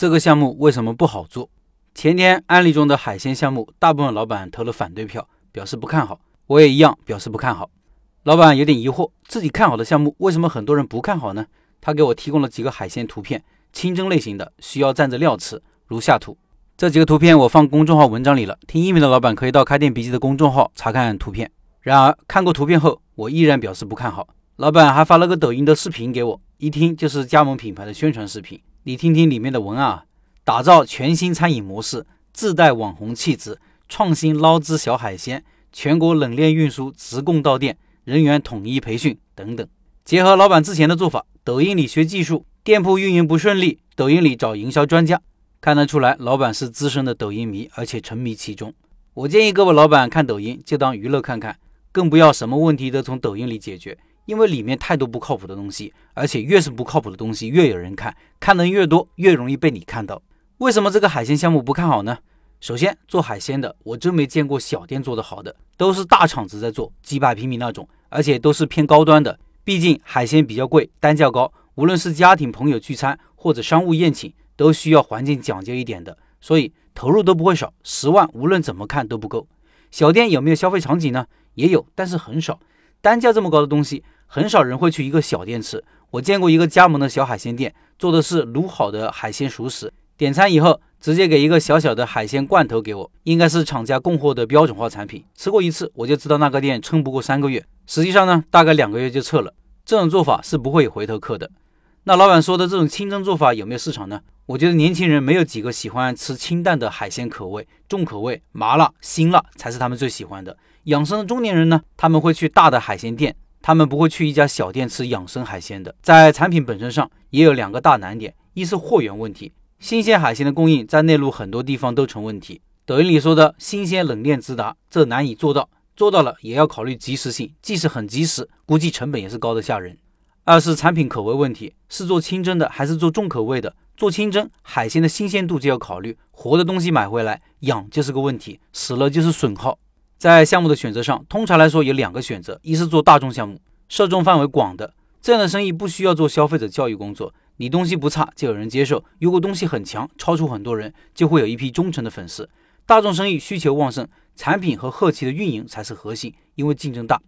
这个项目为什么不好做？前天案例中的海鲜项目，大部分老板投了反对票，表示不看好。我也一样表示不看好。老板有点疑惑，自己看好的项目，为什么很多人不看好呢？他给我提供了几个海鲜图片，清蒸类型的，需要蘸着料吃，如下图。这几个图片我放公众号文章里了，听音频的老板可以到开店笔记的公众号查看图片。然而看过图片后，我依然表示不看好。老板还发了个抖音的视频给我，一听就是加盟品牌的宣传视频。你听听里面的文案啊，打造全新餐饮模式，自带网红气质，创新捞汁小海鲜，全国冷链运输直供到店，人员统一培训等等。结合老板之前的做法，抖音里学技术，店铺运营不顺利，抖音里找营销专家。看得出来，老板是资深的抖音迷，而且沉迷其中。我建议各位老板看抖音就当娱乐看看，更不要什么问题都从抖音里解决。因为里面太多不靠谱的东西，而且越是不靠谱的东西，越有人看，看的越多，越容易被你看到。为什么这个海鲜项目不看好呢？首先，做海鲜的，我真没见过小店做的好的，都是大厂子在做，几百平米那种，而且都是偏高端的。毕竟海鲜比较贵，单价高，无论是家庭朋友聚餐或者商务宴请，都需要环境讲究一点的，所以投入都不会少，十万无论怎么看都不够。小店有没有消费场景呢？也有，但是很少。单价这么高的东西。很少人会去一个小店吃。我见过一个加盟的小海鲜店，做的是卤好的海鲜熟食。点餐以后，直接给一个小小的海鲜罐头给我，应该是厂家供货的标准化产品。吃过一次，我就知道那个店撑不过三个月。实际上呢，大概两个月就撤了。这种做法是不会有回头客的。那老板说的这种清蒸做法有没有市场呢？我觉得年轻人没有几个喜欢吃清淡的海鲜口味，重口味、麻辣、辛辣才是他们最喜欢的。养生的中年人呢，他们会去大的海鲜店。他们不会去一家小店吃养生海鲜的。在产品本身上也有两个大难点：一是货源问题，新鲜海鲜的供应在内陆很多地方都成问题。抖音里说的新鲜冷链直达，这难以做到，做到了也要考虑及时性，即使很及时，估计成本也是高的吓人。二是产品口味问题，是做清蒸的还是做重口味的？做清蒸海鲜的新鲜度就要考虑，活的东西买回来养就是个问题，死了就是损耗。在项目的选择上，通常来说有两个选择：一是做大众项目，受众范围广的，这样的生意不需要做消费者教育工作，你东西不差就有人接受；如果东西很强，超出很多人，就会有一批忠诚的粉丝。大众生意需求旺盛，产品和后期的运营才是核心，因为竞争大。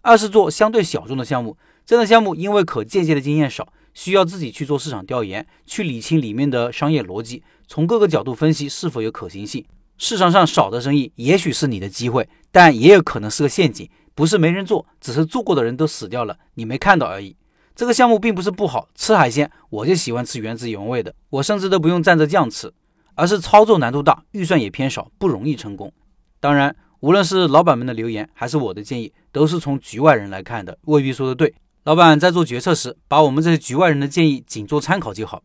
二是做相对小众的项目，这样的项目因为可借鉴的经验少，需要自己去做市场调研，去理清里面的商业逻辑，从各个角度分析是否有可行性。市场上少的生意，也许是你的机会，但也有可能是个陷阱。不是没人做，只是做过的人都死掉了，你没看到而已。这个项目并不是不好吃海鲜，我就喜欢吃原汁原味的，我甚至都不用蘸着酱吃，而是操作难度大，预算也偏少，不容易成功。当然，无论是老板们的留言，还是我的建议，都是从局外人来看的，未必说的对。老板在做决策时，把我们这些局外人的建议仅做参考就好。